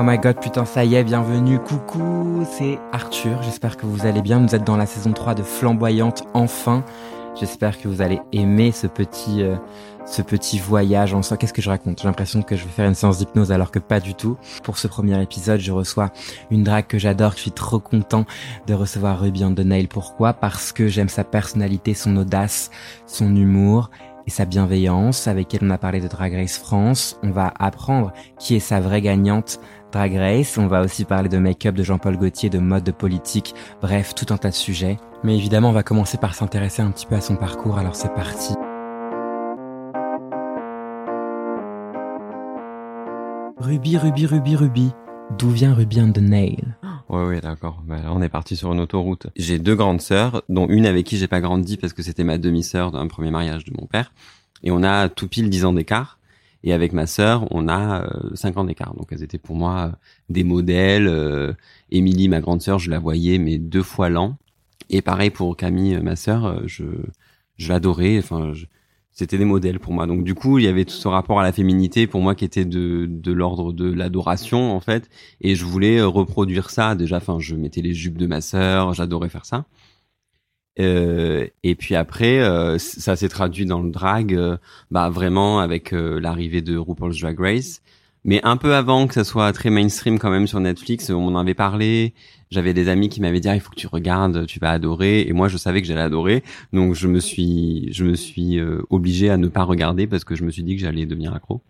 Oh my god, putain, ça y est, bienvenue, coucou, c'est Arthur, j'espère que vous allez bien, vous êtes dans la saison 3 de Flamboyante, enfin, j'espère que vous allez aimer ce petit, euh, ce petit voyage en soi. Qu'est-ce que je raconte? J'ai l'impression que je vais faire une séance d'hypnose alors que pas du tout. Pour ce premier épisode, je reçois une drague que j'adore, je suis trop content de recevoir Ruby on the Nail. Pourquoi? Parce que j'aime sa personnalité, son audace, son humour et sa bienveillance avec elle on a parlé de Drag Race France. On va apprendre qui est sa vraie gagnante Drag Race. On va aussi parler de make-up de Jean-Paul Gaultier, de mode, de politique, bref, tout un tas de sujets. Mais évidemment, on va commencer par s'intéresser un petit peu à son parcours, alors c'est parti. Ruby, Ruby, Ruby, Ruby. D'où vient Ruby the Nail? Ouais, ouais, d'accord. Bah, on est parti sur une autoroute. J'ai deux grandes sœurs, dont une avec qui j'ai pas grandi parce que c'était ma demi-sœur d'un premier mariage de mon père. Et on a tout pile 10 ans d'écart. Et avec ma sœur, on a euh, 5 ans d'écart. Donc elles étaient pour moi euh, des modèles. Euh, Émilie, ma grande sœur, je la voyais mais deux fois l'an. Et pareil pour Camille, ma sœur, euh, je je l'adorais. Enfin, je- c'était des modèles pour moi. Donc du coup, il y avait tout ce rapport à la féminité pour moi qui était de de l'ordre de l'adoration en fait. Et je voulais euh, reproduire ça. Déjà, enfin, je mettais les jupes de ma sœur, j'adorais faire ça. Euh, et puis après, euh, ça s'est traduit dans le drag, euh, bah vraiment avec l'arrivée de RuPaul's Drag Race. Mais un peu avant que ça soit très mainstream quand même sur Netflix, on en avait parlé. J'avais des amis qui m'avaient dit ah, il faut que tu regardes, tu vas adorer. Et moi je savais que j'allais adorer, donc je me suis je me suis euh, obligé à ne pas regarder parce que je me suis dit que j'allais devenir accro.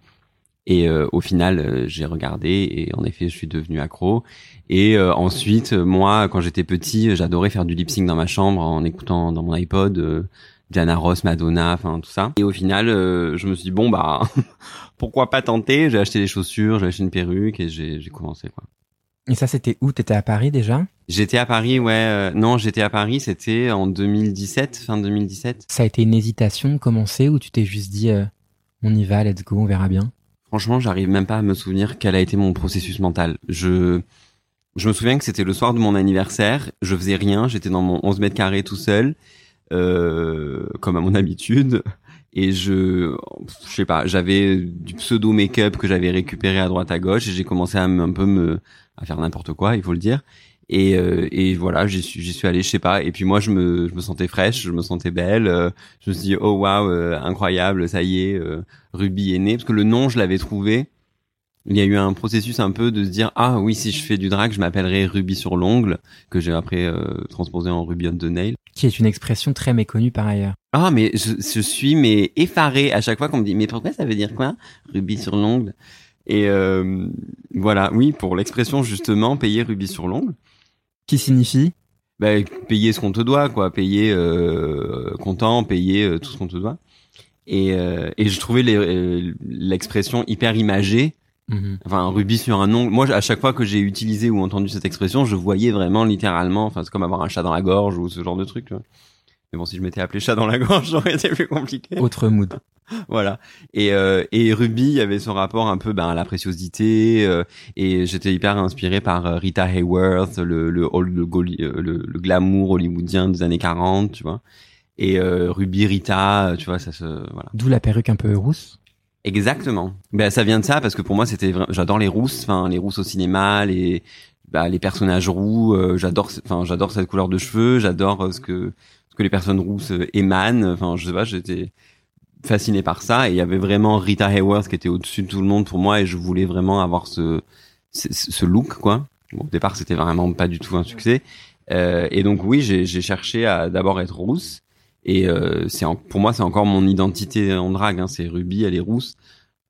Et euh, au final, euh, j'ai regardé et en effet, je suis devenu accro. Et euh, ensuite, moi, quand j'étais petit, j'adorais faire du lip sync dans ma chambre en écoutant dans mon iPod euh, Diana Ross, Madonna, enfin tout ça. Et au final, euh, je me suis dit bon bah pourquoi pas tenter? J'ai acheté des chaussures, j'ai acheté une perruque et j'ai commencé quoi. Et ça, c'était où? T'étais à Paris déjà? J'étais à Paris, ouais. euh, non, j'étais à Paris, c'était en 2017, fin 2017. Ça a été une hésitation commencer ou tu t'es juste dit euh, on y va, let's go, on verra bien? Franchement, j'arrive même pas à me souvenir quel a été mon processus mental. Je, je me souviens que c'était le soir de mon anniversaire. Je faisais rien. J'étais dans mon 11 mètres carrés tout seul, comme à mon habitude. Et je, je sais pas, j'avais du pseudo make-up que j'avais récupéré à droite à gauche et j'ai commencé à un peu me, à faire n'importe quoi, il faut le dire. Et, euh, et voilà, j'y suis, j'y suis allé, je sais pas. Et puis moi, je me, je me sentais fraîche, je me sentais belle. euh, je me suis dit, oh waouh, euh, incroyable, ça y est, euh, Ruby est né. Parce que le nom, je l'avais trouvé. Il y a eu un processus un peu de se dire, ah oui, si je fais du drag, je m'appellerai Ruby sur l'ongle, que j'ai après euh, transposé en Ruby on the nail. Qui est une expression très méconnue par ailleurs. Ah, mais je, je suis mais effaré à chaque fois qu'on me dit, mais pourquoi ça veut dire quoi Ruby sur l'ongle? Et euh, voilà, oui, pour l'expression justement, payer Ruby sur l'ongle. Qui signifie? Bah, payer ce qu'on te doit, quoi, payer euh, content, payer euh, tout ce qu'on te doit. Et, euh, et je trouvais euh, l'expression hyper imagée. Mhm. Enfin, un rubis sur un ongle. Moi, à chaque fois que j'ai utilisé ou entendu cette expression, je voyais vraiment littéralement. Enfin, c'est comme avoir un chat dans la gorge ou ce genre de truc. Tu vois. Mais bon, si je m'étais appelé chat dans la gorge, ça aurait été plus compliqué. Autre mood. Voilà. Et, euh, et Ruby avait son rapport un peu ben, à la préciosité. euh, et j'étais hyper inspiré par euh, Rita Hayworth, le, le, le, euh, le, le glamour hollywoodien des années 40, tu vois. Et euh, Ruby, Rita, tu vois, ça se... Voilà. D'où la perruque un peu rousse. Exactement. Ben, ça vient de ça parce que pour moi, c'était... J'adore les rousses, enfin, les rousses au cinéma, les... Bah, les personnages roux, euh, j'adore, enfin, j'adore cette couleur de cheveux, j'adore euh, ce que ce que les personnes rousses euh, émanent. Enfin, je sais pas, j'étais fasciné par ça et il y avait vraiment Rita Hayworth qui était au-dessus de tout le monde pour moi et je voulais vraiment avoir ce ce, look quoi. Bon, au départ, c'était vraiment pas du tout un succès. Euh, et donc oui, j'ai cherché à d'abord être rousse et euh, c'est pour moi c'est encore mon identité en drague. Hein, c'est Ruby, elle est rousse,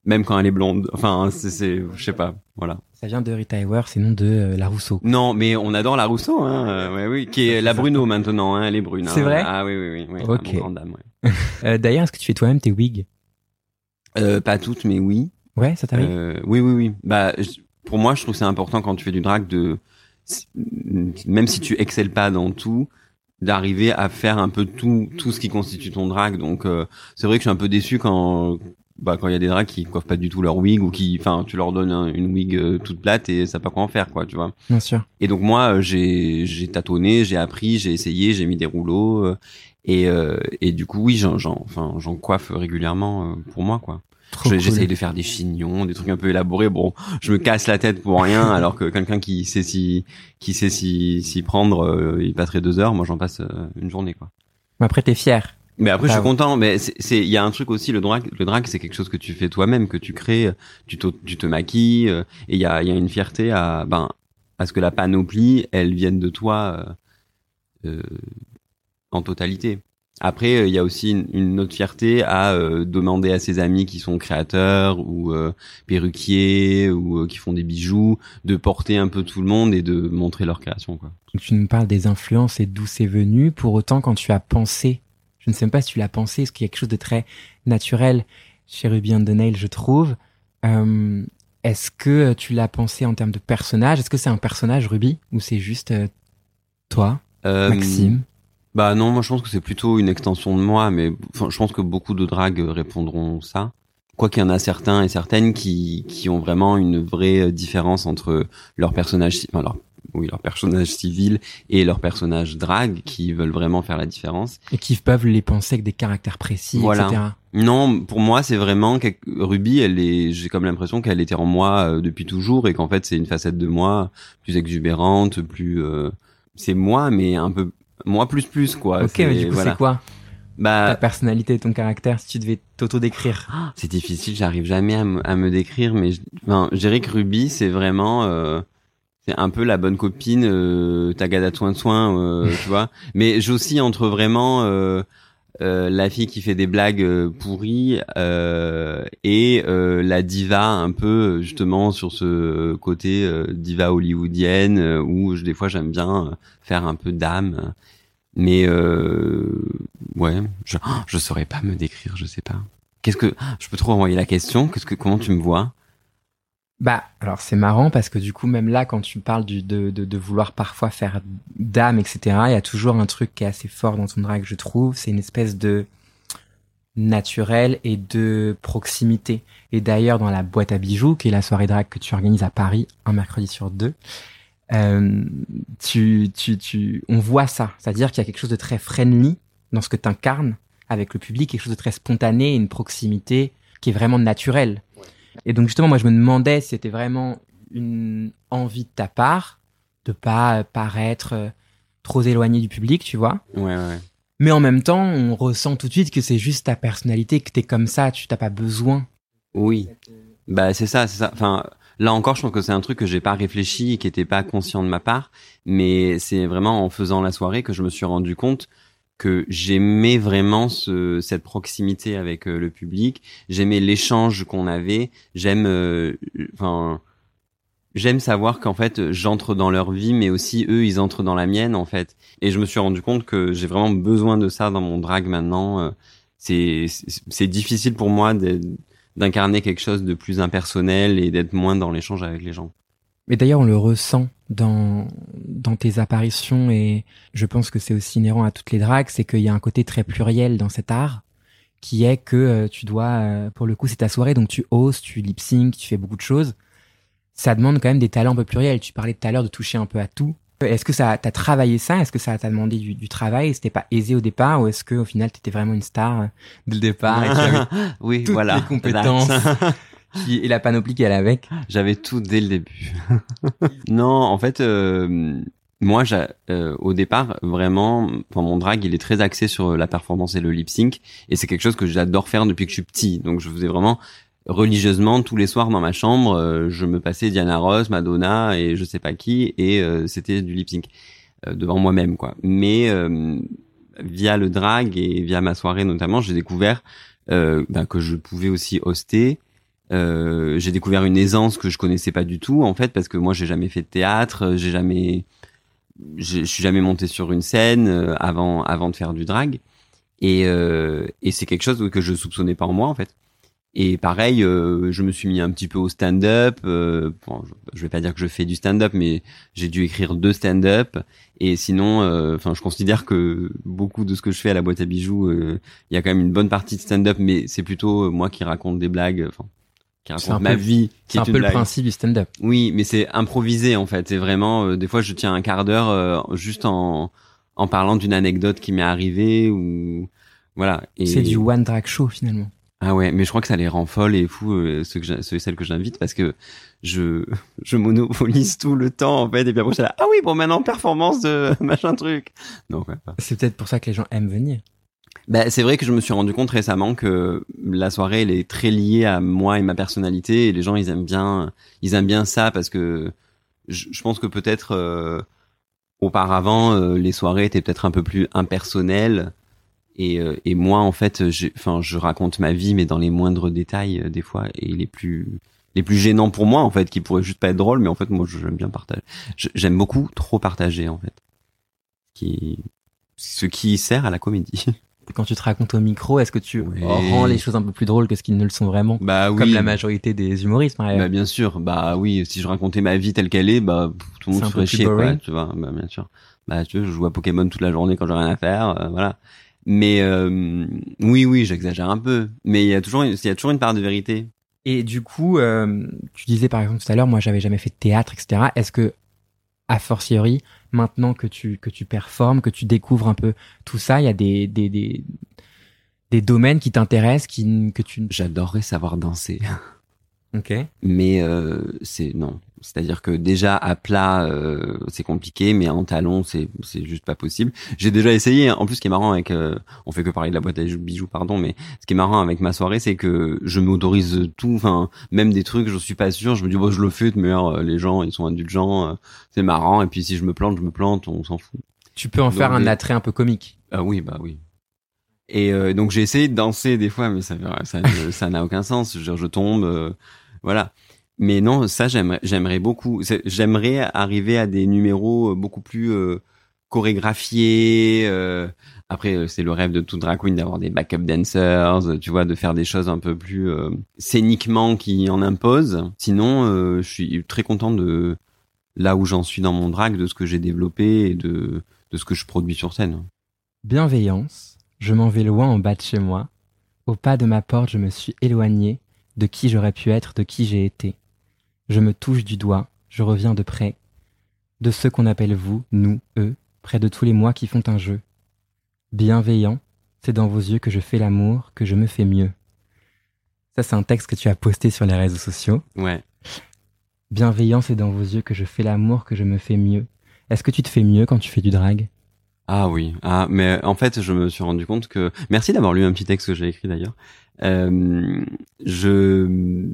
même quand elle est blonde. Enfin, c'est c'est je sais pas, voilà. Ça vient de Rita Hayworth, c'est nom de euh, La Rousseau. Non, mais on adore la Rousseau, hein. euh, ouais, oui, qui est la Bruno maintenant, hein. Elle est brune. C'est hein. vrai Ah oui, oui, oui. oui Ok. dame, ouais. Euh, D'ailleurs, est-ce que tu fais toi-même tes wigs? Euh, pas toutes, mais oui. Ouais, ça t'arrive? Oui, oui, oui. Bah, pour moi, je trouve que c'est important quand tu fais du drag de, même si tu excelles pas dans tout, d'arriver à faire un peu tout, tout ce qui constitue ton drag. Donc, euh, c'est vrai que je suis un peu déçu quand, bah, quand il y a des drags qui coiffent pas du tout leur wig ou qui, enfin, tu leur donnes un- une wig euh, toute plate et ça pas quoi en faire, quoi, tu vois. Bien sûr. Et donc moi, euh, j'ai j'ai tâtonné, j'ai appris, j'ai essayé, j'ai mis des rouleaux euh, et euh, et du coup oui, j'en j'en enfin j'en coiffe régulièrement euh, pour moi quoi. J'essaye de faire des chignons, des trucs un peu élaborés. Bon, je me casse la tête pour rien, alors que quelqu'un qui sait si qui sait si s'y prendre, euh, il passerait deux heures. Moi, j'en passe euh, une journée, quoi. Mais après, t'es fier. Mais après, je suis content. Mais c'est, il y a un truc aussi. Le drag, le drag, c'est quelque chose que tu fais toi-même, que tu crées. Tu te, tu te maquilles. Euh, et il y a, il y a une fierté à, ben, à ce que la panoplie, elle vienne de toi euh, en totalité. Après, euh, il y a aussi une, autre fierté à euh, demander à ses amis qui sont créateurs ou euh, perruquiers ou qui font des bijoux de porter un peu tout le monde et de montrer leur création. Quoi. Tu nous parles des influences et d'où c'est venu. Pour autant, quand tu as pensé, je ne sais même pas si tu l'as pensé, est-ce qu'il y a quelque chose de très naturel chez Ruby on the Nail, je trouve. est-ce que tu l'as pensé en termes de personnage? Est-ce que c'est un personnage Ruby ou c'est juste toi, Maxime? Bah non, moi je pense que c'est plutôt une extension de moi, mais je pense que beaucoup de dragues répondront ça. Quoi qu'il y en a certains et certaines qui, qui ont vraiment une vraie différence entre leur personnage, enfin leur, oui, leur personnage civil et leur personnage drague, qui veulent vraiment faire la différence. Et qui peuvent les penser avec des caractères précis, voilà. etc. Non, pour moi, c'est vraiment que Ruby, elle est, j'ai comme l'impression qu'elle était en moi euh, depuis toujours et qu'en fait, c'est une facette de moi plus exubérante, plus, euh, c'est moi, mais un peu moi plus plus quoi. Ok, mais du coup c'est quoi bah, ta personnalité, ton caractère, si tu devais t'auto-décrire C'est difficile, j'arrive jamais à, me décrire, mais je, enfin, dirais que Ruby, c'est vraiment, euh, c'est un peu la bonne copine, euh, Tagada Soin Soin, euh, tu vois. Mais j'oscille entre vraiment euh, euh, la fille qui fait des blagues euh, pourries euh, et la diva un peu justement sur ce côté diva hollywoodienne où des fois j'aime bien faire un peu d'âme. Mais ouais je je saurais pas me décrire je sais pas. Qu'est-ce que je peux trop envoyer la question. Qu'est-ce que comment tu me vois? Bah, alors c'est marrant parce que du coup, même là, quand tu parles du, de, de, vouloir parfois faire d'âme, etc., il y a toujours un truc qui est assez fort dans ton drag, je trouve. C'est une espèce de naturel et de proximité. Et d'ailleurs, dans la boîte à bijoux, qui est la soirée drag que tu organises à Paris un mercredi sur deux, euh, tu, tu, tu, on voit ça. C'est-à-dire qu'il y a quelque chose de très friendly dans ce que tu incarnes avec le public, quelque chose de très spontané, une proximité qui est vraiment naturelle. Et donc justement, moi, je me demandais si c'était vraiment une envie de ta part de pas paraître euh, trop éloigné du public, tu vois. Ouais, ouais. Mais en même temps, on ressent tout de suite que c'est juste ta personnalité, que t'es comme ça, tu t'as pas besoin. Oui. Bah c'est ça, c'est ça. Enfin, là encore, je pense que c'est un truc que j'ai pas réfléchi et qui était pas conscient de ma part, mais c'est vraiment en faisant la soirée que je me suis rendu compte que j'aimais vraiment ce, cette proximité avec euh, le public. J'aimais l'échange qu'on avait. J'aime, euh, enfin, j'aime savoir qu'en fait j'entre dans leur vie, mais aussi eux ils entrent dans la mienne en fait. Et je me suis rendu compte que j'ai vraiment besoin de ça dans mon drag maintenant. Euh, c'est c'est difficile pour moi d'incarner quelque chose de plus impersonnel et d'être moins dans l'échange avec les gens. Mais d'ailleurs, on le ressent dans, dans tes apparitions et je pense que c'est aussi inhérent à toutes les dragues, c'est qu'il y a un côté très pluriel dans cet art qui est que euh, tu dois, euh, pour le coup, c'est ta soirée, donc tu oses, tu lip sync, tu fais beaucoup de choses. Ça demande quand même des talents un peu pluriels. Tu parlais tout à l'heure de toucher un peu à tout. Est-ce que ça t'as travaillé ça? Est-ce que ça t'a demandé du, du travail? C'était pas aisé au départ ou est-ce que au final t'étais vraiment une star euh, dès le départ et tu avais oui, toutes voilà, les compétences? et la panoplie qui allait avec J'avais tout dès le début. non, en fait, euh, moi, euh, au départ, vraiment, mon drag, il est très axé sur la performance et le lip sync, et c'est quelque chose que j'adore faire depuis que je suis petit. Donc, je faisais vraiment religieusement tous les soirs dans ma chambre, euh, je me passais Diana Ross, Madonna et je sais pas qui, et euh, c'était du lip sync devant moi-même, quoi. Mais via le drag et via ma soirée notamment, j'ai découvert ben, que je pouvais aussi hoster euh, j'ai découvert une aisance que je connaissais pas du tout en fait parce que moi j'ai jamais fait de théâtre, j'ai jamais, je suis jamais monté sur une scène euh, avant avant de faire du drag et euh, et c'est quelque chose que je soupçonnais pas en moi en fait. Et pareil, euh, je me suis mis un petit peu au stand-up. Euh, bon, je vais pas dire que je fais du stand-up, mais j'ai dû écrire deux stand-up. Et sinon, enfin, je considère que beaucoup de ce que je fais à la boîte à bijoux, il y a quand même une bonne partie de stand-up, mais c'est plutôt moi qui raconte des blagues. Enfin, qui ma vie. C'est un peu le principe du stand-up. Oui, mais c'est improvisé en fait. C'est vraiment, euh, des fois, je tiens un quart d'heure euh, juste en en parlant d'une anecdote qui m'est arrivée ou voilà. C'est du one track show finalement. Ah ouais, mais je crois que ça les rend folles et fous euh, ceux, que ceux et celles que j'invite parce que je je monopolise tout le temps en fait et puis après je suis là ah oui bon maintenant performance de machin truc. Ouais, pas. C'est peut-être pour ça que les gens aiment venir. Bah, c'est vrai que je me suis rendu compte récemment que la soirée elle est très liée à moi et ma personnalité et les gens ils aiment bien ils aiment bien ça parce que je, pense que peut-être euh, auparavant euh, les soirées étaient peut-être un peu plus impersonnelles et, euh, et moi en fait enfin je raconte ma vie mais dans les moindres détails euh, des fois et les plus les plus gênants pour moi en fait qui pourraient juste pas être drôles mais en fait moi j'aime bien partager j'aime beaucoup trop partager en fait. Qui ce qui sert à la comédie Quand tu te racontes au micro, est-ce que tu rends les choses un peu plus drôles que ce qu'ils ne le sont vraiment bah oui Comme la majorité des humoristes, par exemple. Bah bien sûr, bah oui, si je racontais ma vie telle qu'elle est, bah tout le monde un se peu ferait plus chier, quoi, tu vois. Bah bien sûr. Bah tu vois, je joue à Pokémon toute la journée quand j'ai rien à faire, euh, voilà. Mais euh, oui, oui, j'exagère un peu, mais il y a toujours, il y a toujours une part de vérité. Et du coup, euh, tu disais par exemple tout à l'heure, moi j'avais jamais fait de théâtre, etc. Est-ce que, a fortiori, maintenant que tu que tu performes, que tu découvres un peu tout ça, il y a des des des, des domaines qui t'intéressent, qui que tu J'adorerais savoir danser, ok mais euh, c'est non. C'est-à-dire que déjà à plat euh, c'est compliqué, mais en talon c'est c'est juste pas possible. J'ai déjà essayé. En plus, ce qui est marrant avec, euh, on fait que parler de la boîte à bijoux, pardon, mais ce qui est marrant avec ma soirée, c'est que je m'autorise tout, enfin même des trucs, je suis pas sûr. Je me dis bon, je le fais, de meilleur les gens ils sont indulgents, euh, c'est marrant. Et puis si je me plante, je me plante, on s'en fout. Tu peux en Donc, faire un attrait un peu comique. Ah oui, bah oui. Et euh, donc j'ai essayé de danser des fois, mais ça ça ça n'a aucun sens. Je, veux dire, je tombe, euh, voilà. Mais non, ça j'aimerais beaucoup. J'aimerais arriver à des numéros euh, beaucoup plus euh, chorégraphiés. euh, après, c'est le rêve de toute drag queen d'avoir des backup dancers, tu vois, de faire des choses un peu plus scéniquement qui en imposent. Sinon, je suis très content de là où j'en suis dans mon drag, de ce que j'ai développé et de ce que je produis sur scène. Bienveillance, je m'en vais loin en bas de chez moi. Au pas de ma porte, je me suis éloigné de qui j'aurais pu être, de qui j'ai été. Je me touche du doigt, je reviens de près, de ceux qu'on appelle vous, nous, eux, près de tous les mois qui font un jeu. Bienveillant, c'est dans vos yeux que je fais l'amour, que je me fais mieux. Ça, c'est un texte que tu as posté sur les réseaux sociaux. Ouais. Bienveillant, c'est dans vos yeux que je fais l'amour, que je me fais mieux. Est-ce que tu te fais mieux quand tu fais du drag? Ah oui. Ah, mais en fait, je me suis rendu compte que. Merci d'avoir lu un petit texte que j'ai écrit d'ailleurs. Euh, je,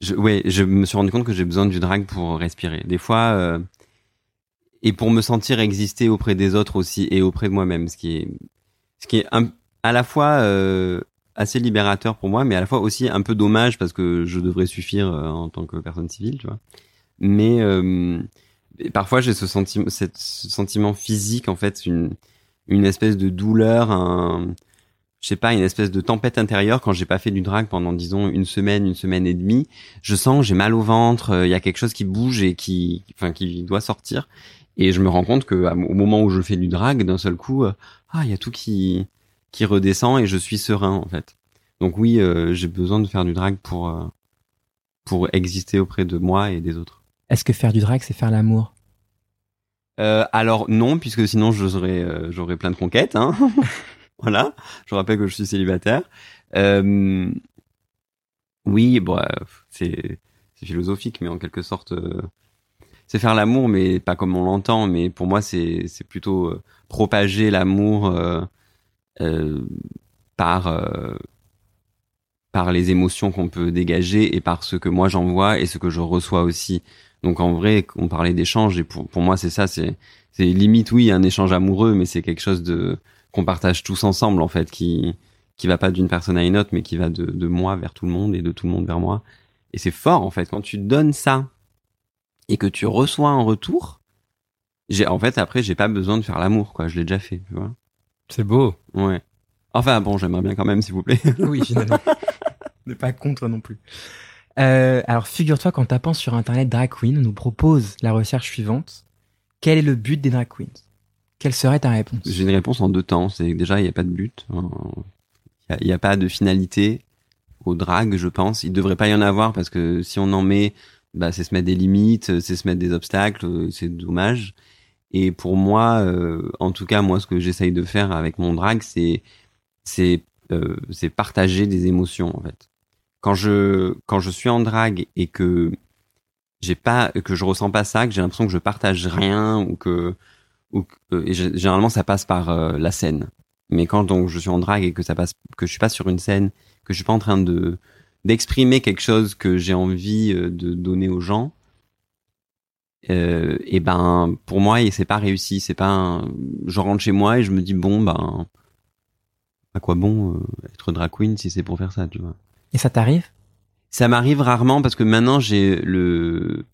je, ouais, je me suis rendu compte que j'ai besoin du drag pour respirer. Des fois, euh, et pour me sentir exister auprès des autres aussi et auprès de moi-même, ce qui est, ce qui est à la fois euh, assez libérateur pour moi, mais à la fois aussi un peu dommage parce que je devrais suffire euh, en tant que personne civile, tu vois. Mais euh, parfois j'ai ce sentiment, ce sentiment physique en fait, une, une espèce de douleur, un, je sais pas, une espèce de tempête intérieure quand j'ai pas fait du drag pendant disons une semaine, une semaine et demie. Je sens j'ai mal au ventre, euh, il y a quelque chose qui bouge et qui, enfin qui doit sortir. Et je me rends compte que au moment où je fais du drag, d'un seul coup, euh, ah il y a tout qui qui redescend et je suis serein en fait. Donc oui, euh, j'ai besoin de faire du drag pour pour exister auprès de moi et des autres. Est-ce que faire du drag, c'est faire l'amour? Euh, alors non, puisque sinon j'aurais j'aurais plein de conquêtes. Hein. voilà. Je rappelle que je suis célibataire. Euh, oui, bon, euh, c'est philosophique, mais en quelque sorte, euh, c'est faire l'amour, mais pas comme on l'entend. Mais pour moi, c'est plutôt euh, propager l'amour euh, par par les émotions qu'on peut dégager et par ce que moi j'envoie et ce que je reçois aussi. Donc en vrai, on parlait d'échange et pour pour moi c'est ça, c'est limite oui un échange amoureux, mais c'est quelque chose de qu'on partage tous ensemble en fait, qui qui va pas d'une personne à une autre, mais qui va de de moi vers tout le monde et de tout le monde vers moi. Et c'est fort en fait quand tu donnes ça et que tu reçois en retour. J'ai en fait après j'ai pas besoin de faire l'amour quoi, je l'ai déjà fait, tu vois. C'est beau. Ouais. Enfin bon, j'aimerais bien quand même s'il vous plaît. Oui, finalement. ne pas contre non plus. Euh, alors, figure-toi qu'en tapant sur Internet Drag Queen, on nous propose la recherche suivante. Quel est le but des drag queens? Quelle serait ta réponse? J'ai une réponse en deux temps. C'est déjà, il n'y a pas de but. Il n'y a, pas de finalité au drag, je pense. Il devrait pas y en avoir parce que si on en met, bah, c'est se mettre des limites, c'est se mettre des obstacles, c'est dommage. Et pour moi, euh, en tout cas, moi, ce que j'essaye de faire avec mon drag, c'est, c'est euh, partager des émotions en fait. Quand je quand je suis en drague et que j'ai pas que je ressens pas ça, que j'ai l'impression que je partage rien ou que ou euh, et généralement ça passe par euh, la scène. Mais quand donc je suis en drague et que ça passe que je suis pas sur une scène, que je suis pas en train de d'exprimer quelque chose que j'ai envie euh, de donner aux gens, euh, et ben pour moi c'est pas réussi. C'est pas un... je rentre chez moi et je me dis bon ben à quoi bon être drag queen si c'est pour faire ça, tu vois. Et ça t'arrive? Ça m'arrive rarement parce que maintenant j'ai le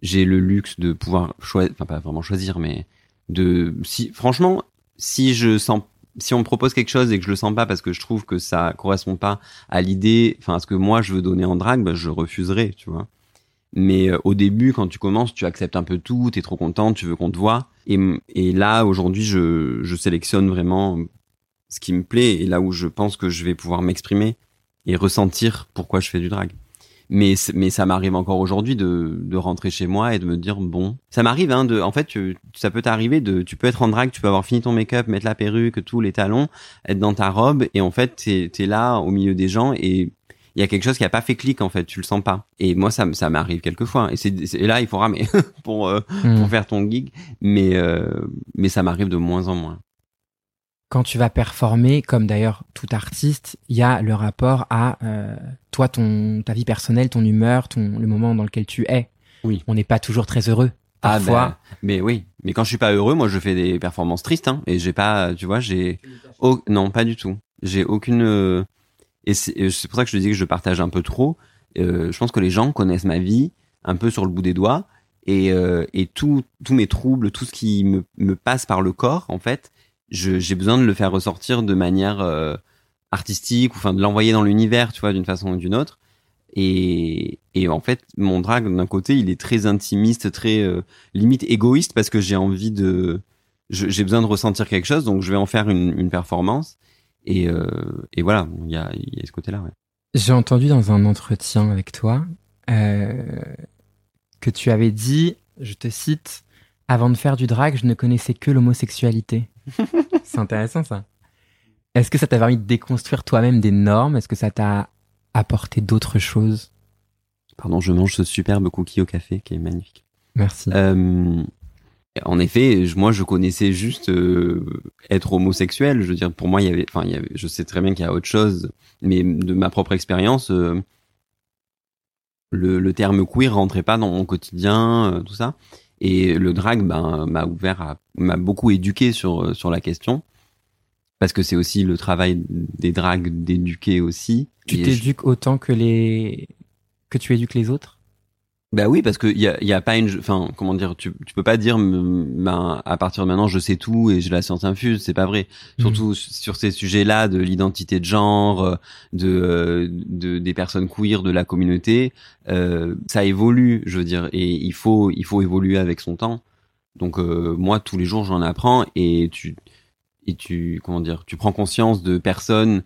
j'ai le luxe de pouvoir choisir, enfin pas vraiment choisir, mais de si franchement si je sens si on me propose quelque chose et que je le sens pas parce que je trouve que ça correspond pas à l'idée, enfin à ce que moi je veux donner en drague, bah, je refuserai, tu vois. Mais euh, au début, quand tu commences, tu acceptes un peu tout, t'es trop content, tu veux qu'on te voit. Et, et là, aujourd'hui, je, je sélectionne vraiment ce qui me plaît et là où je pense que je vais pouvoir m'exprimer et ressentir pourquoi je fais du drag mais mais ça m'arrive encore aujourd'hui de, de rentrer chez moi et de me dire bon ça m'arrive hein de en fait tu, ça peut t'arriver de tu peux être en drague tu peux avoir fini ton make-up mettre la perruque tous les talons être dans ta robe et en fait t'es es là au milieu des gens et il y a quelque chose qui a pas fait clic en fait tu le sens pas et moi ça ça m'arrive quelquefois et c'est et là il faut ramer pour euh, mmh. pour faire ton gig mais euh, mais ça m'arrive de moins en moins quand tu vas performer, comme d'ailleurs tout artiste, il y a le rapport à euh, toi, ton ta vie personnelle, ton humeur, ton le moment dans lequel tu es. Oui. On n'est pas toujours très heureux. Ah, parfois. Ah mais oui. Mais quand je suis pas heureux, moi, je fais des performances tristes, hein, et j'ai pas, tu vois, j'ai, oh, non, pas du tout. J'ai aucune. Euh, et c'est pour ça que je te dis que je partage un peu trop. Euh, je pense que les gens connaissent ma vie un peu sur le bout des doigts et euh, et tous mes troubles, tout ce qui me me passe par le corps, en fait, j'ai besoin de le faire ressortir de manière euh, artistique ou enfin de l'envoyer dans l'univers tu vois d'une façon ou d'une autre. Et, et en fait mon drag d'un côté il est très intimiste très euh, limite égoïste parce que j'ai envie de j'ai besoin de ressentir quelque chose donc je vais en faire une, une performance. Et, euh, et voilà il y a, y a ce côté là ouais. j'ai entendu dans un entretien avec toi que tu avais dit je te cite avant de faire du drag je ne connaissais que l'homosexualité c'est intéressant ça. Est-ce que ça t'a permis de déconstruire toi-même des normes? Est-ce que ça t'a apporté d'autres choses? Pardon, je mange ce superbe cookie au café qui est magnifique. Merci. Euh, en effet, moi, je connaissais juste euh, être homosexuel. Je veux dire, pour moi, il y avait, enfin, il y avait, je sais très bien qu'il y a autre chose, mais de ma propre expérience, euh, le, le, terme queer rentrait pas dans mon quotidien, tout ça. Et le drag ben, m'a ouvert, m'a beaucoup éduqué sur sur la question parce que c'est aussi le travail des drags d'éduquer aussi. Tu t'éduques autant que les que tu éduques les autres? Bah oui, parce que y a, y a pas une, enfin comment dire, tu tu peux pas dire, ben à partir de maintenant je sais tout et j'ai la science infuse, c'est pas vrai. Mhm. Surtout sur ces sujets-là de l'identité de genre, de, de des personnes queer, de la communauté, euh, ça évolue, je veux dire, et il faut il faut évoluer avec son temps. Donc euh, moi tous les jours j'en apprends et tu et tu comment dire, tu prends conscience de personnes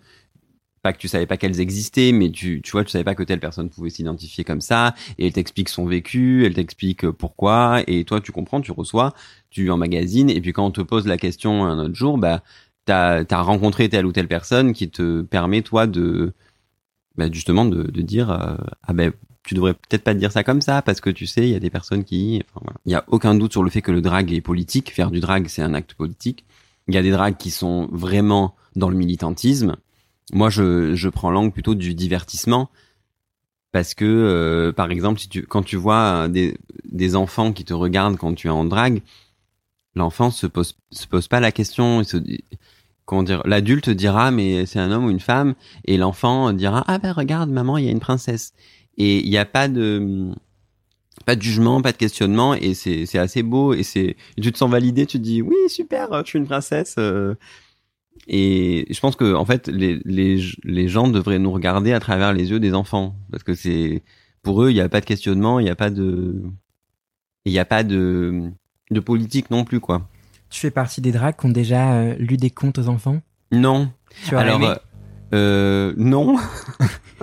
que tu savais pas qu'elles existaient, mais tu, tu vois, tu savais pas que telle personne pouvait s'identifier comme ça, et elle t'explique son vécu, elle t'explique euh, pourquoi, et toi tu comprends, tu reçois, tu emmagasines, et puis quand on te pose la question un autre jour, bah t'as as rencontré telle ou telle personne qui te permet toi de bah, justement de, de dire euh, ah ben tu devrais peut-être pas dire ça comme ça parce que tu sais il y a des personnes qui enfin, voilà. il y a aucun doute sur le fait que le drag est politique. Faire du drag c'est un acte politique. Il y a des drags qui sont vraiment dans le militantisme moi, je, je prends l'angle plutôt du divertissement parce que, euh, par exemple, si tu, quand tu vois des, des enfants qui te regardent quand tu es en drague, l'enfant se pose, se pose pas la question. se, comment dire L'adulte dira mais c'est un homme ou une femme, et l'enfant dira ah ben regarde maman, il y a une princesse. Et il n'y a pas de pas de jugement, pas de questionnement, et c'est c'est assez beau. Et c'est tu te sens validé, tu te dis oui super, je suis une princesse. Euh, et je pense que en fait, les, les, les gens devraient nous regarder à travers les yeux des enfants, parce que c'est pour eux, il n'y a pas de questionnement, il n'y a pas de, il n'y a pas de, de politique non plus, quoi. Tu fais partie des drags qui ont déjà euh, lu des contes aux enfants? Non. Tu as Alors, euh, euh, non.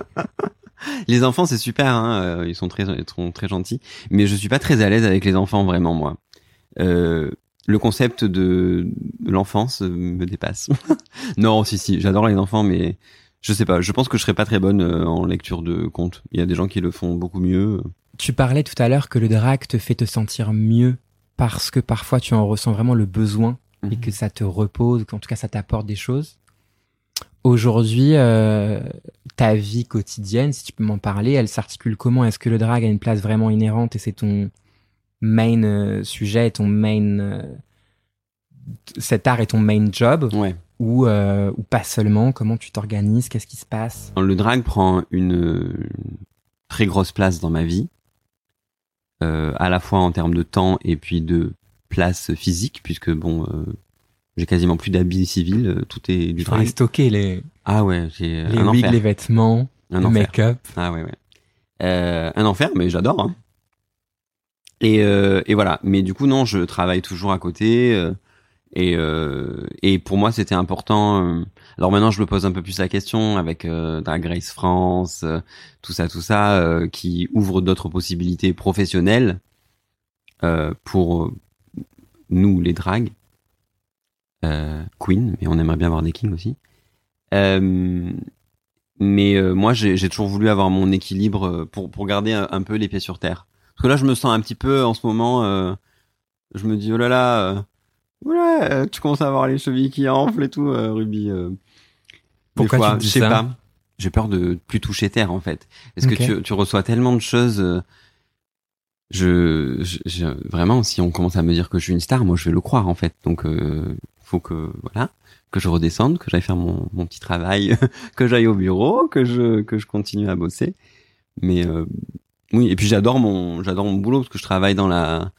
les enfants, c'est super, hein, euh, ils sont très, ils sont très gentils, mais je suis pas très à l'aise avec les enfants vraiment, moi. Euh, le concept de, de l'enfance me dépasse. non, si si, j'adore les enfants, mais je sais pas. Je pense que je serais pas très bonne en lecture de contes. Il y a des gens qui le font beaucoup mieux. Tu parlais tout à l'heure que le drag te fait te sentir mieux parce que parfois tu en ressens vraiment le besoin et que mhm. ça te repose, qu'en tout cas ça t'apporte des choses. Aujourd'hui, euh, ta vie quotidienne, si tu peux m'en parler, elle s'articule comment? Est-ce que le drag a une place vraiment inhérente et c'est ton main euh, sujet, ton main euh, cet art est ton main job ouais. ou ou pas seulement Comment tu t'organises? Qu'est-ce qui se passe? Le drag prend une très grosse place dans ma vie, à la fois en termes de temps et puis de place physique, puisque bon, euh, j'ai quasiment plus d'habits civils, euh, tout est du travail. stocker les. Ah ouais, j'ai les wigs, les vêtements, un le make-up. Ah ouais, ouais. Euh, un enfer, mais j'adore. Hein. Et, et voilà. Mais du coup, non, je travaille toujours à côté. et, et pour moi, c'était important. alors maintenant, je me pose un peu plus la question avec Drag Grace France, tout ça, tout ça, qui ouvre d'autres possibilités professionnelles pour nous les drags, euh, Queen, mais on aimerait bien avoir des kings aussi. Euh, mais euh, moi, j'ai toujours voulu avoir mon équilibre pour pour garder un, peu les pieds sur terre. Parce que là, je me sens un petit peu en ce moment. je me dis oh là là, ouais, tu commences à avoir les chevilles qui enflent et tout, Ruby. Pourquoi fois, tu dis je sais pas. J'ai peur de plus toucher terre en fait. Parce que tu, tu reçois tellement de choses je, je, vraiment, si on commence à me dire que je suis une star, moi je vais le croire en fait. Donc, euh, faut que voilà, que je redescende, que j'aille faire mon, mon petit travail, que j'aille au bureau, que je que je continue à bosser. Mais euh, oui, et puis j'adore mon j'adore mon boulot parce que je travaille dans la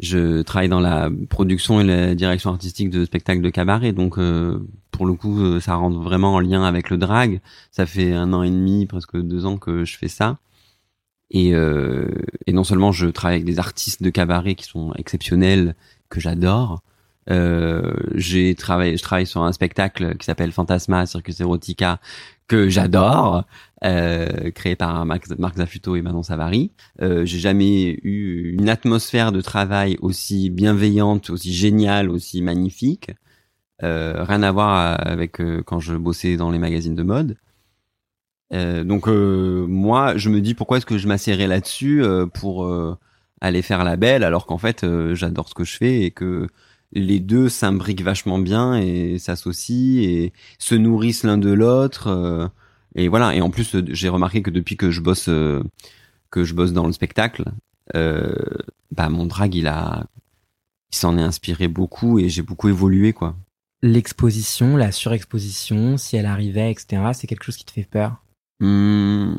je travaille dans la production et la direction artistique de spectacles de cabaret, donc euh, pour le coup, euh, ça rentre vraiment en lien avec le drag. Ça fait un an et demi, presque deux ans que je fais ça. Et, euh, et non seulement je travaille avec des artistes de cabaret qui sont exceptionnels, que j'adore. Euh, j'ai travaillé, je travaille sur un spectacle qui s'appelle Fantasma Circus Erotica que j'adore, euh, créé par Marc, Marc Zafuto et Manon Savary. Euh, j'ai jamais eu une atmosphère de travail aussi bienveillante, aussi géniale, aussi magnifique. Euh, rien à voir avec euh, quand je bossais dans les magazines de mode. Euh, donc euh, moi, je me dis pourquoi est-ce que je m'asserrais là-dessus pour aller faire la belle alors qu'en fait j'adore ce que je fais et que les deux s'imbriquent vachement bien et s'associent et se nourrissent l'un de l'autre et voilà et en plus j'ai remarqué que depuis que je bosse que je bosse dans le spectacle bah mon drag il a il s'en est inspiré beaucoup et j'ai beaucoup évolué quoi l'exposition la surexposition si elle arrivait etc c'est quelque chose qui te fait peur? Hmm.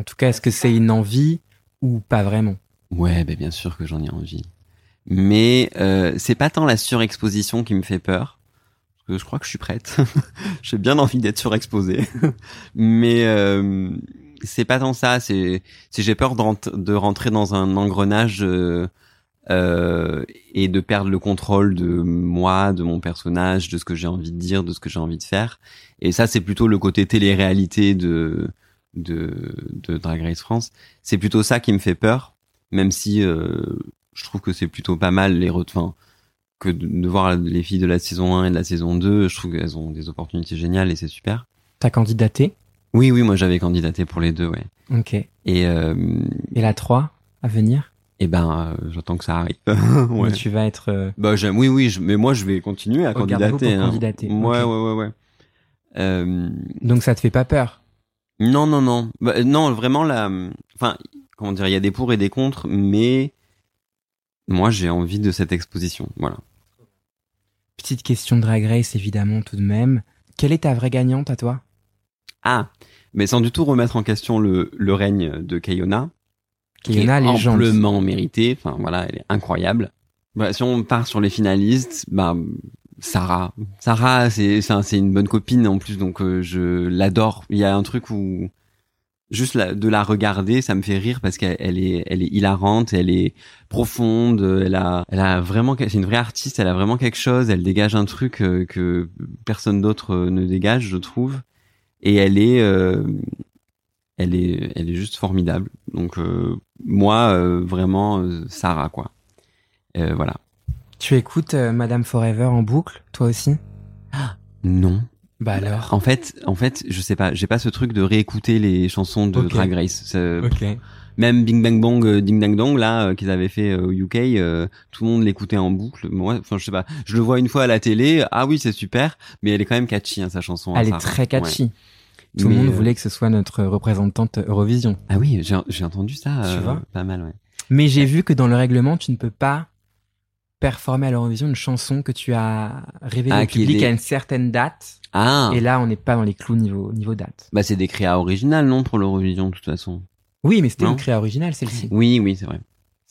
En tout cas, est-ce que c'est une envie ou pas vraiment? Ouais, ben bien sûr que j'en ai envie. Mais euh, c'est pas tant la surexposition qui me fait peur, parce que je crois que je suis prête. J'ai bien envie d'être surexposé. Mais euh, c'est pas tant ça, c'est j'ai peur de, de, rentrer dans un engrenage euh, euh, et de perdre le contrôle de moi, de mon personnage, de ce que j'ai envie de dire, de ce que j'ai envie de faire. Et ça, c'est plutôt le côté télé-réalité de, de, de Drag Race France. C'est plutôt ça qui me fait peur, même si euh, je trouve que c'est plutôt pas mal les enfin, que de, voir les filles de la saison 1 et de la saison 2. Je trouve qu'elles ont des opportunités géniales et c'est super. T'as candidaté? Oui, oui, moi j'avais candidaté pour les deux, ouais. Ok. Et, euh, et la 3 à venir? Eh ben, euh, j'attends que ça arrive. ouais. tu vas être. Euh... Bah, j'aime. Oui, oui. mais moi, je vais continuer à candidater. Hein. candidater. Ouais, ouais, ouais, ouais. Euh... Donc, ça te fait pas peur? Non, non, non. Bah, non, vraiment la. Enfin, comment dire Il y a des pour et des contre, mais moi, j'ai envie de cette exposition. Voilà. Petite question de Drag Race, évidemment, tout de même. Quelle est ta vraie gagnante à toi? Ah, mais sans du tout remettre en question le, le règne de Kayona qui est amplement mérité. Enfin voilà, elle est incroyable. Bah, si on part sur les finalistes, bah Sarah, Sarah, c'est c'est une bonne copine en plus, donc euh, je l'adore. Il y a un truc où juste de la regarder, ça me fait rire parce qu'elle est elle est hilarante, elle est profonde, elle a elle a vraiment c'est une vraie artiste, elle a vraiment quelque chose, elle dégage un truc euh, que personne d'autre euh, ne dégage, je trouve. Et elle est elle est, elle est juste formidable. Donc euh, moi, euh, vraiment, euh, Sarah quoi. Euh, voilà. Tu écoutes euh, Madame Forever en boucle, toi aussi? Non. Bah alors. En fait, en fait, je sais pas, j'ai pas ce truc de réécouter les chansons de. Drag Race. Ça- Ok. Même Bing Bang Bong, euh, Ding Dang Dong, là, euh, qu'ils avaient fait euh, au UK, tout le monde l'écoutait en boucle. Moi, enfin, je sais pas, je le vois une fois à la télé. Ah oui, c'est super, mais elle est quand même catchy, hein, sa chanson. hein, Elle est Sarah. très catchy. Ouais. Tout le monde voulait que ce soit notre représentante Eurovision. Ah oui, j'ai entendu ça. Tu vois Pas mal, ouais. Mais j'ai vu que dans le règlement, tu ne peux pas performer à l'Eurovision une chanson que tu as révélée Ah, au public des- à une certaine date. Ah. Et là, on n'est pas dans les clous niveau, niveau date. Bah c'est des créas originales, non, pour l'Eurovision, de toute façon? Oui, mais c'était une créa originale, celle-ci. Oui, oui, c'est vrai.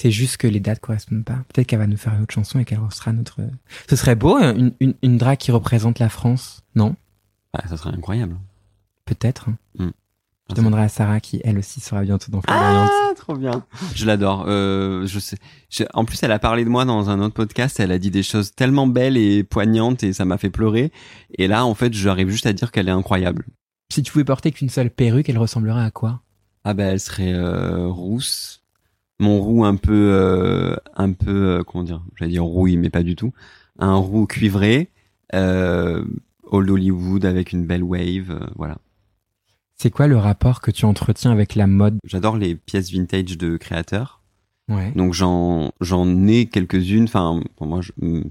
C'est juste que les dates correspondent pas. Peut-être qu'elle va nous faire une autre chanson et qu'elle sera notre. Ce serait beau, hein, une, une, une drag qui représente la France, non? Bah, ça serait incroyable. Peut-être. hein. Hmm. Je demanderai à Sarah qui, elle aussi, sera bientôt dans Flamboyante. Ah, trop bien. Je l'adore. Euh, je sais. je- En plus, elle a parlé de moi dans un autre podcast. Elle a dit des choses tellement belles et poignantes et ça m'a fait pleurer. Et là, en fait, j'arrive juste à dire qu'elle est incroyable. Si tu pouvais porter qu'une seule perruque, elle ressemblerait à quoi? Ah bah, elle serait euh, rousse. Mon roux un peu, euh, un peu, euh, comment dire? J'allais dire rouille, mais pas du tout. Un roux cuivré, euh, old Hollywood avec une belle wave, euh, voilà. C'est quoi le rapport que tu entretiens avec la mode? J'adore les pièces vintage de créateurs. Ouais. Donc j'en j'en ai quelques-unes. Enfin, pour moi, hum,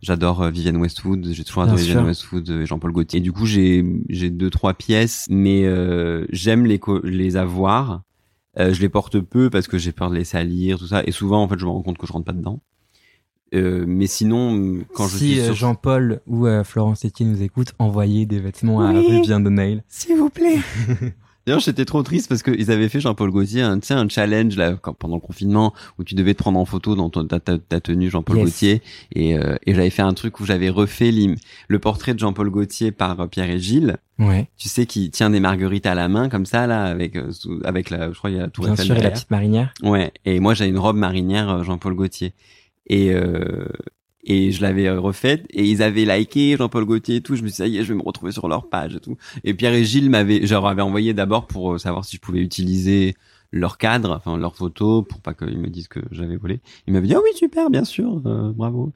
j'adore euh, Vivienne Westwood. J'ai toujours adoré Vivienne. Westwood et Jean-Paul Gaultier. Et du coup, j'ai j'ai deux trois pièces, mais euh, j'aime les les avoir. Euh, je les porte peu parce que j'ai peur de les salir, tout ça. Et souvent, en fait, je me rends compte que je rentre pas dedans. Euh, mais sinon, quand je si suis euh, sur... Jean-Paul ou euh, Florence Etienne nous écoutent, envoyez des vêtements à Oui. Rubien de Nail. S'il vous plaît. D'ailleurs, j'étais trop triste parce qu'ils avaient fait Jean-Paul Gaultier, un, tu sais, un challenge là quand, pendant le confinement où tu devais te prendre en photo dans ton- ta, ta, ta tenue Jean-Paul Yes. Gaultier et, euh, et j'avais fait un truc où j'avais refait le portrait de Jean-Paul Gaultier par euh, Pierre et Gilles. Ouais. Tu sais qui tient des marguerites à la main comme ça là avec euh, sous- avec la je crois il y a la Tour Bien Eiffel sûr, et la petite marinière. Ouais, et moi j'avais une robe marinière euh, Jean-Paul Gaultier. Et euh, et je l'avais euh, refaite et ils avaient liké Jean-Paul Gaultier et tout. Je me suis dit, ça y est, je vais me retrouver sur leur page et tout. Et Pierre et Gilles m'avaient, leur avais envoyé d'abord pour euh, savoir si je pouvais utiliser leur cadre, enfin leurs photos, pour pas qu'ils me disent que j'avais volé. Ils m'avaient dit, ah oui, super, bien sûr, euh, bravo.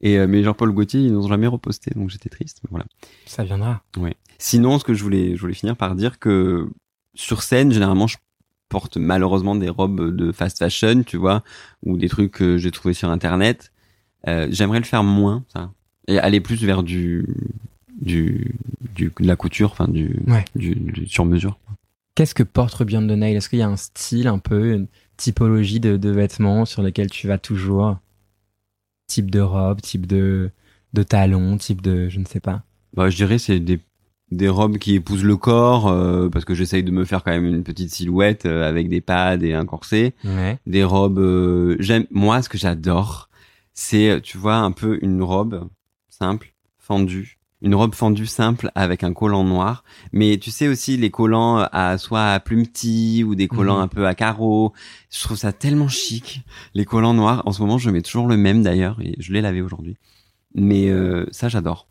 Et euh, mais Jean-Paul Gaultier, ils n'ont jamais reposté, donc j'étais triste. Mais voilà. Ça viendra. Ouais. Sinon, ce que je voulais, je voulais finir par dire que sur scène, généralement, je porte malheureusement des robes de fast fashion, tu vois, ou des trucs que j'ai trouvé sur internet. Euh, J'aimerais le faire moins, ça, et aller plus vers du, du, du de la couture, enfin du, Ouais. du, du sur mesure. Qu'est-ce que porte Rubien de Nail Est-ce qu'il y a un style un peu, une typologie de, de vêtements sur lesquels tu vas toujours? Type de robe, type de, de talons, type de. Je ne sais pas. Bah, je dirais c'est des des robes qui épousent le corps euh, parce que j'essaye de me faire quand même une petite silhouette euh, avec des pads et un corset. Ouais. des robes. euh, J'aime moi ce que j'adore, c'est euh, tu vois un peu une robe simple, fendue, une robe fendue simple avec un collant noir. Mais tu sais aussi les collants à soit à plumes petits ou des collants Mhm. un peu à carreaux. Je trouve ça tellement chic. Les collants noirs. En ce moment, je mets toujours le même d'ailleurs et je l'ai lavé aujourd'hui. Mais euh, ça j'adore.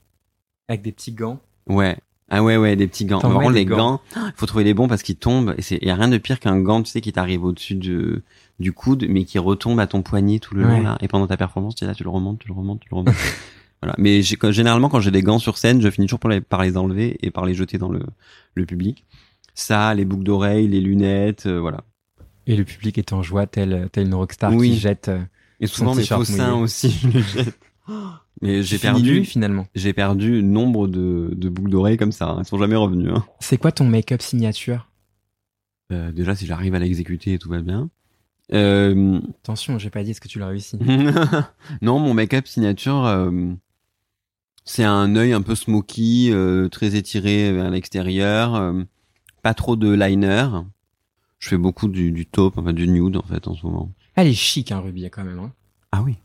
Avec des petits gants. Ouais. Ah ouais ouais des petits gants. Par contre les gants. il faut trouver les bons parce qu'ils tombent et c'est y a rien de pire qu'un gant tu sais qui t'arrive au-dessus de du coude mais qui retombe à ton poignet tout le long là et pendant ta performance tu es là tu le remontes, tu le remontes, tu le remontes. voilà. Mais quand- généralement quand j'ai des gants sur scène, je finis toujours par les, par les enlever et par les jeter dans le le public. Ça, les boucles d'oreilles, les lunettes, euh, voilà. Et le public est en joie, tel, tel une rockstar Oui. qui jette. euh, Et souvent mes faux seins aussi, je les jette. Mais j'ai perdu finalement. j'ai perdu nombre de, de boucles d'oreilles comme ça. hein. Elles sont jamais revenues. Hein. C'est quoi ton make-up signature? Euh, déjà, si j'arrive à l'exécuter, tout va bien. Euh, Attention, j'ai pas dit est-ce que tu l'as réussi. non, mon make-up signature, euh, c'est un œil un peu smoky, euh, très étiré vers l'extérieur, pas trop de liner. Je fais beaucoup du, du taupe, enfin du nude en fait en ce moment. Elle est chic, hein, Ruby, quand même. Hein. Ah oui.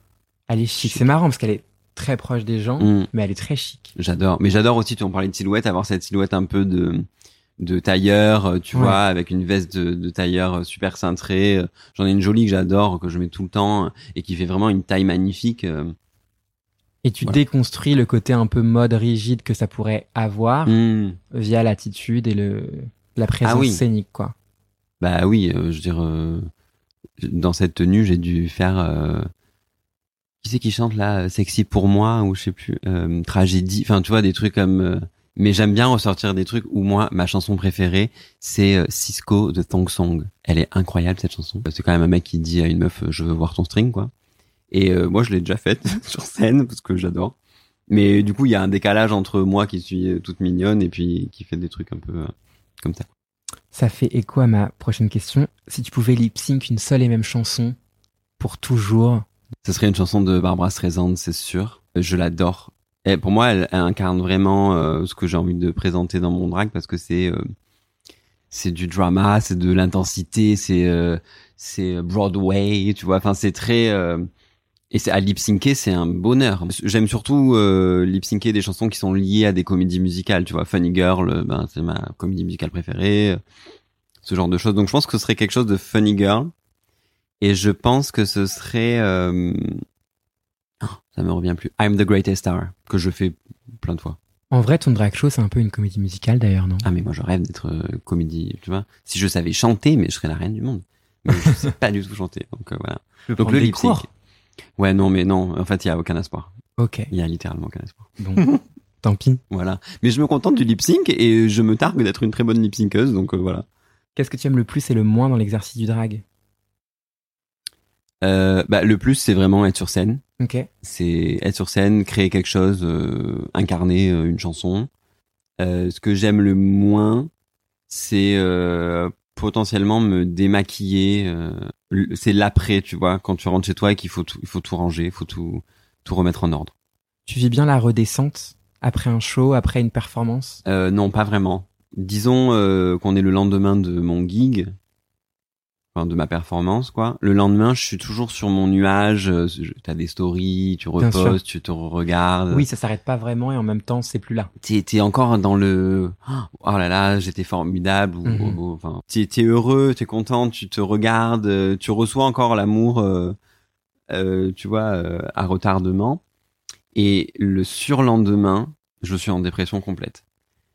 Elle est chic. Chic. C'est marrant parce qu'elle est très proche des gens, Mm, mais elle est très chic. j'adore. Mais j'adore aussi, tu en parlais de silhouette, avoir cette silhouette un peu de de tailleur, euh, tu Ouais. vois, avec une veste de, de tailleur euh, super cintrée. Euh, J'en ai une jolie que j'adore, que je mets tout le temps et qui fait vraiment une taille magnifique. Et tu Voilà. déconstruis le côté un peu mode rigide que ça pourrait avoir Mm. via l'attitude et le la présence Ah oui. scénique, quoi. Bah oui, euh, je veux dire, euh, dans cette tenue, j'ai dû faire, euh, qui c'est qui chante là, sexy pour moi ou je sais plus, euh, tragédie. Enfin, tu vois des trucs comme. euh, mais j'aime bien ressortir des trucs où moi, ma chanson préférée, c'est euh, Cisco de Thong Song. Elle est incroyable cette chanson. C'est quand même un mec qui dit à une meuf, euh, je veux voir ton string, quoi. Et euh, moi, je l'ai déjà faite sur scène parce que j'adore. Mais du coup, il y a un décalage entre moi qui suis euh, toute mignonne et puis qui fait des trucs un peu euh, comme ça. Ça fait écho à ma prochaine question. Si tu pouvais lip sync une seule et même chanson pour toujours, Ce serait une chanson de Barbara Streisand, c'est sûr. Je l'adore. Et pour moi, elle, incarne vraiment euh, ce que j'ai envie de présenter dans mon drag parce que c'est euh, c'est du drama, c'est de l'intensité, c'est euh, c'est Broadway, tu vois. Enfin, c'est très euh, et c'est à lip syncer, c'est un bonheur. J'aime surtout euh, lip syncer des chansons qui sont liées à des comédies musicales, tu vois. Funny Girl, ben c'est ma comédie musicale préférée, ce genre de choses. Donc je pense que ce serait quelque chose de Funny Girl. Et je pense que ce serait euh, oh, ça me revient plus. I'm the greatest star que je fais plein de fois. en vrai, ton drag show, c'est un peu une comédie musicale d'ailleurs, non? Ah mais moi je rêve d'être euh, comédie, tu vois. Si je savais chanter, mais je serais la reine du monde. Mais je sais pas du tout chanter, donc euh, voilà. Je Donc le lip sync. Ouais non mais non, en fait il y a aucun espoir. Ok, Il y a littéralement aucun espoir. bon, tant pis. Voilà. Mais je me contente du lip sync et je me targue d'être une très bonne lip synceuse, donc euh, voilà. Qu'est-ce que tu aimes le plus et le moins dans l'exercice du drag? Euh, bah, le plus c'est vraiment être sur scène. C'est être sur scène, créer quelque chose, euh, incarner euh, une chanson. Euh, ce que j'aime le moins, c'est euh, potentiellement me démaquiller. euh, c'est l'après, tu vois, quand tu rentres chez toi et qu'il faut tout, il faut tout ranger, il faut tout, tout remettre en ordre. Tu vis bien la redescente après un show, après une performance? Euh, non, pas vraiment. Disons euh, qu'on est le lendemain de mon gig, enfin de ma performance, quoi. Le lendemain, je suis toujours sur mon nuage. euh, je- T'as des stories, tu reposes, tu te regardes. Oui, ça s'arrête pas vraiment et en même temps, c'est plus là. t'es t'es encore dans le oh là là j'étais formidable ou, Mhm. ou- enfin t'es t'es heureux t'es content tu te regardes euh, tu reçois encore l'amour euh, euh, tu vois euh, à retardement et le surlendemain je suis en dépression complète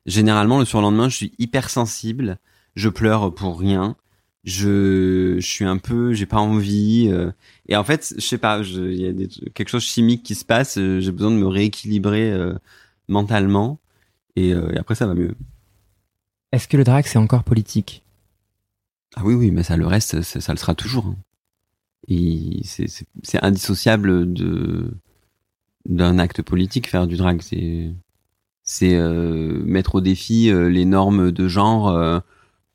généralement le surlendemain je suis hyper sensible je pleure pour rien je, je suis un peu j'ai pas envie euh, et en fait je sais pas il y a des, quelque chose chimique qui se passe euh, j'ai besoin de me rééquilibrer euh, mentalement et, euh, et après ça va mieux. Est-ce que le drag, c'est encore politique? Ah oui oui mais ça le reste ça, ça le sera toujours. hein. Et c'est indissociable de d'un acte politique faire du drag c'est c'est euh, mettre au défi euh, les normes de genre euh,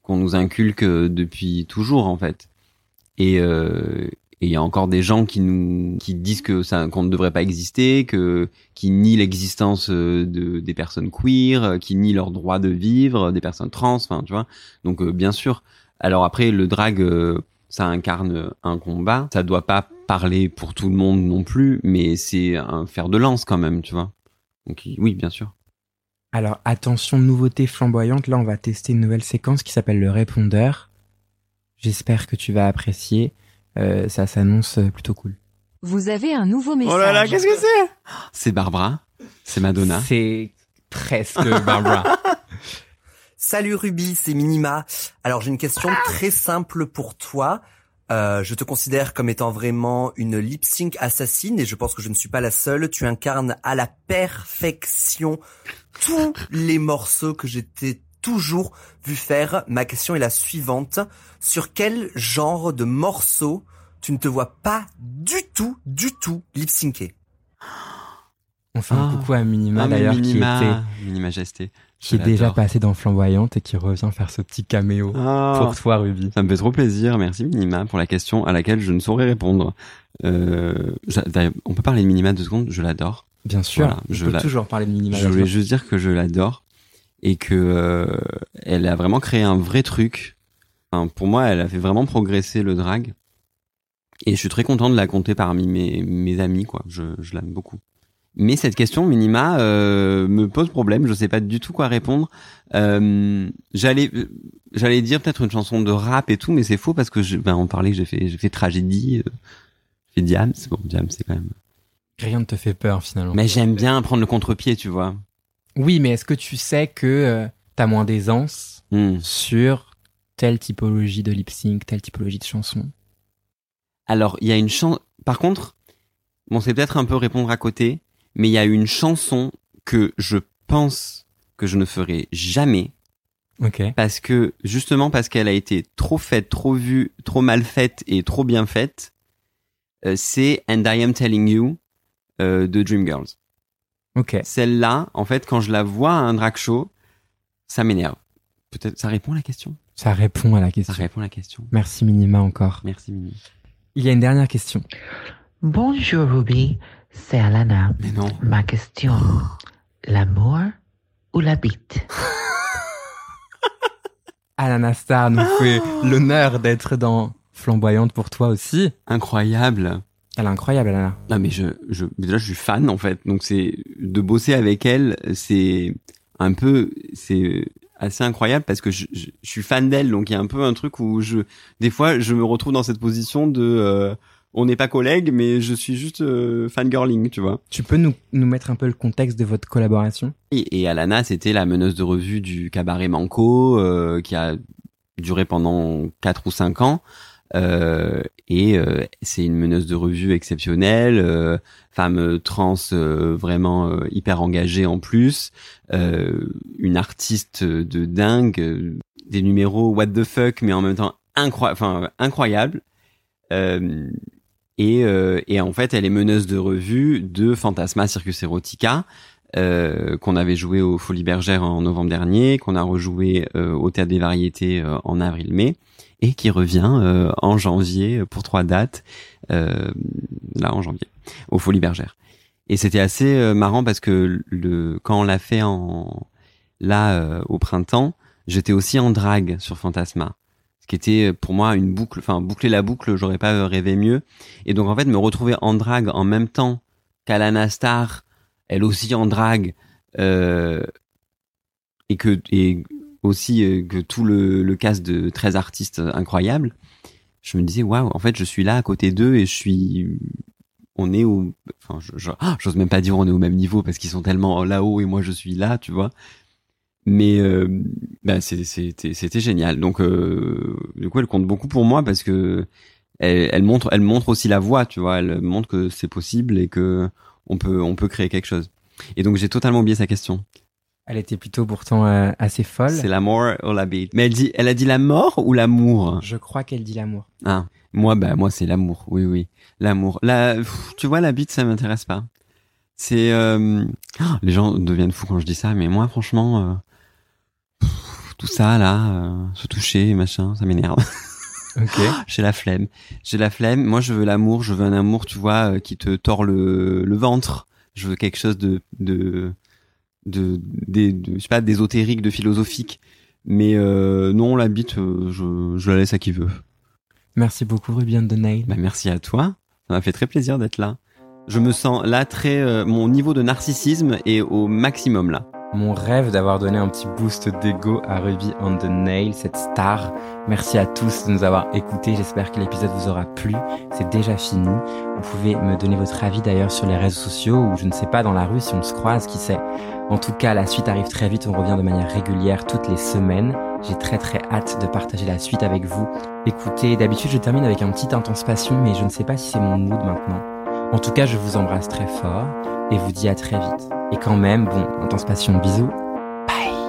qu'on nous inculque euh, depuis toujours en fait. Et euh, et il y a encore des gens qui nous qui disent que ça qu'on ne devrait pas exister, que qui nient l'existence euh, de des personnes queer, qui nient leur droit de vivre, des personnes trans, enfin tu vois. Donc bien sûr. Alors après le drag ça incarne un combat, ça doit pas parler pour tout le monde non plus, mais c'est un fer de lance quand même, tu vois. Donc oui, bien sûr. Alors, attention, nouveauté flamboyante. Là, on va tester une nouvelle séquence qui s'appelle le répondeur. J'espère que tu vas apprécier. Euh, ça s'annonce euh, plutôt cool. Vous avez un nouveau message. Oh là là, qu'est-ce que c'est? C'est Barbara, c'est Madonna. C'est presque Barbara. Salut Ruby, c'est Minima. Alors j'ai une question très simple pour toi. Euh, je te considère comme étant vraiment une lip sync assassine et je pense que je ne suis pas la seule. Tu incarnes à la perfection tous les morceaux que j'étais toujours vu faire. Ma question est la suivante. Sur quel genre de morceaux tu ne te vois pas du tout, du tout lip syncer On fait un Ah. coucou à Minima Ah, d'ailleurs qui était, Minima Majesté. qui est déjà passé dans Flamboyante et qui revient faire ce petit caméo Ah. pour toi, Ruby. Ça me fait trop plaisir. Merci Minima pour la question à laquelle je ne saurais répondre. Euh, on peut parler de Minima deux secondes? Je l'adore. Bien sûr, Voilà, je peux toujours parler de Minima. Je voulais juste dire que je l'adore et que euh, elle a vraiment créé un vrai truc. Enfin, pour moi, elle a fait vraiment progresser le drag. Et je suis très content de la compter parmi mes, mes amis, quoi. Je, je l'aime beaucoup. Mais cette question, Minima, euh, me pose problème. Je sais pas du tout quoi répondre. Euh, j'allais, j'allais dire peut-être une chanson de rap et tout, mais c'est faux parce que je, ben, on parlait que j'ai fait, j'ai fait tragédie, euh, j'ai fait Diams. Bon, Diams, c'est quand même. Rien ne te fait peur finalement. Mais j'aime bien prendre le contre-pied, tu vois. Oui, mais est-ce que tu sais que euh, t'as moins d'aisance Hmm. sur telle typologie de lip sync, telle typologie de chanson? Alors, il y a une chance. Par contre, bon, c'est peut-être un peu répondre à côté, mais il y a une chanson que je pense que je ne ferai jamais Ok. parce que justement parce qu'elle a été trop faite, trop vue, trop mal faite et trop bien faite, euh, c'est And I Am Telling You euh, de Dreamgirls. Ok. Celle-là, en fait, quand je la vois à un drag show, ça m'énerve. Peut-être ça répond à la question? Ça répond à la Ça question. répond à la question. Merci Minima encore. Merci Mimi. Il y a une dernière question. Bonjour Ruby, c'est Alana. Mais non. Ma question, l'amour ou la bite? Alana Star nous fait l'honneur d'être dans Flamboyante pour toi aussi. Incroyable. Elle est incroyable, Alana. Non mais je, je déjà je suis fan en fait. Donc c'est de bosser avec elle, c'est un peu c'est assez incroyable parce que je, je, je suis fan d'elle. Donc il y a un peu un truc où je des fois je me retrouve dans cette position de euh, on n'est pas collègues mais je suis juste euh, fangirling, tu vois. Tu peux nous, nous mettre un peu le contexte de votre collaboration? Et, et Alana, c'était la meneuse de revue du cabaret Manco, euh, qui a duré pendant quatre ou cinq ans. Euh, et euh, c'est une meneuse de revue exceptionnelle, euh, femme trans euh, vraiment euh, hyper engagée en plus, euh, une artiste de dingue, euh, des numéros what the fuck, mais en même temps incroyable, enfin incroyable. Euh, et, euh, et en fait, elle est meneuse de revue de Fantasma Circus Erotica, euh, qu'on avait joué au Folies Bergères en novembre dernier, qu'on a rejoué euh, au Théâtre des Variétés euh, en avril-mai, et qui revient en janvier pour trois dates, là en janvier, au Folies Bergères. Et c'était assez marrant parce que le quand on l'a fait en là au printemps, j'étais aussi en drague sur Fantasma, ce qui était euh, pour moi une boucle, enfin boucler la boucle, j'aurais pas rêvé mieux. Et donc en fait me retrouver en drague en même temps qu'Alana Star, elle aussi en drague, euh, et que et aussi euh, que tout le, le de 13 artistes incroyables, je me disais waouh, en fait je suis là à côté d'eux et je suis on est au enfin j'ose même pas dire on est au même niveau parce qu'ils sont tellement là-haut et moi je suis là, tu vois. Mais euh, bah c'était génial. Donc euh, du coup elle compte beaucoup pour moi parce que elle, elle montre elle montre aussi la voie, tu vois, elle montre que c'est possible et que on peut on peut créer quelque chose. Et donc j'ai totalement oublié sa question. Elle était plutôt pourtant euh, assez folle. C'est la mort ou la bite? Mais elle dit elle a dit la mort ou l'amour? Je crois qu'elle dit l'amour. Ah, moi, bah, moi, c'est l'amour. Oui, oui, l'amour. La, pff, tu vois, la bite, ça m'intéresse pas. C'est, euh, ah, les gens deviennent fous quand je dis ça, mais moi, franchement, euh, tout ça là, euh, se toucher, machin, ça m'énerve. Ok. J'ai la flemme. J'ai la flemme. Moi, je veux l'amour. Je veux un amour, tu vois, euh, qui te tord le, le ventre. Je veux quelque chose de, de, de, de, je sais pas, d'ésotérique, de philosophique. Mais euh, non, la bite, euh, je, je la laisse à qui veut. Merci beaucoup Rubian de Nail. Bah, merci à toi. Ça m'a fait très plaisir d'être là. Je me sens là très, euh, mon niveau de narcissisme est au maximum là. Mon rêve d'avoir donné un petit boost d'ego à Ruby on the Nail, cette star. Merci à tous de nous avoir écoutés. J'espère que l'épisode vous aura plu. C'est déjà fini. Vous pouvez me donner votre avis d'ailleurs sur les réseaux sociaux ou je ne sais pas dans la rue si on se croise, qui sait. En tout cas, la suite arrive très vite. On revient de manière régulière toutes les semaines. J'ai très très hâte de partager la suite avec vous. Écoutez, d'habitude je termine avec un petit intense passion, mais je ne sais pas si c'est mon mood maintenant. En tout cas, je vous embrasse très fort et vous dis à très vite. Et quand même, bon, intense passion, bisous. Bye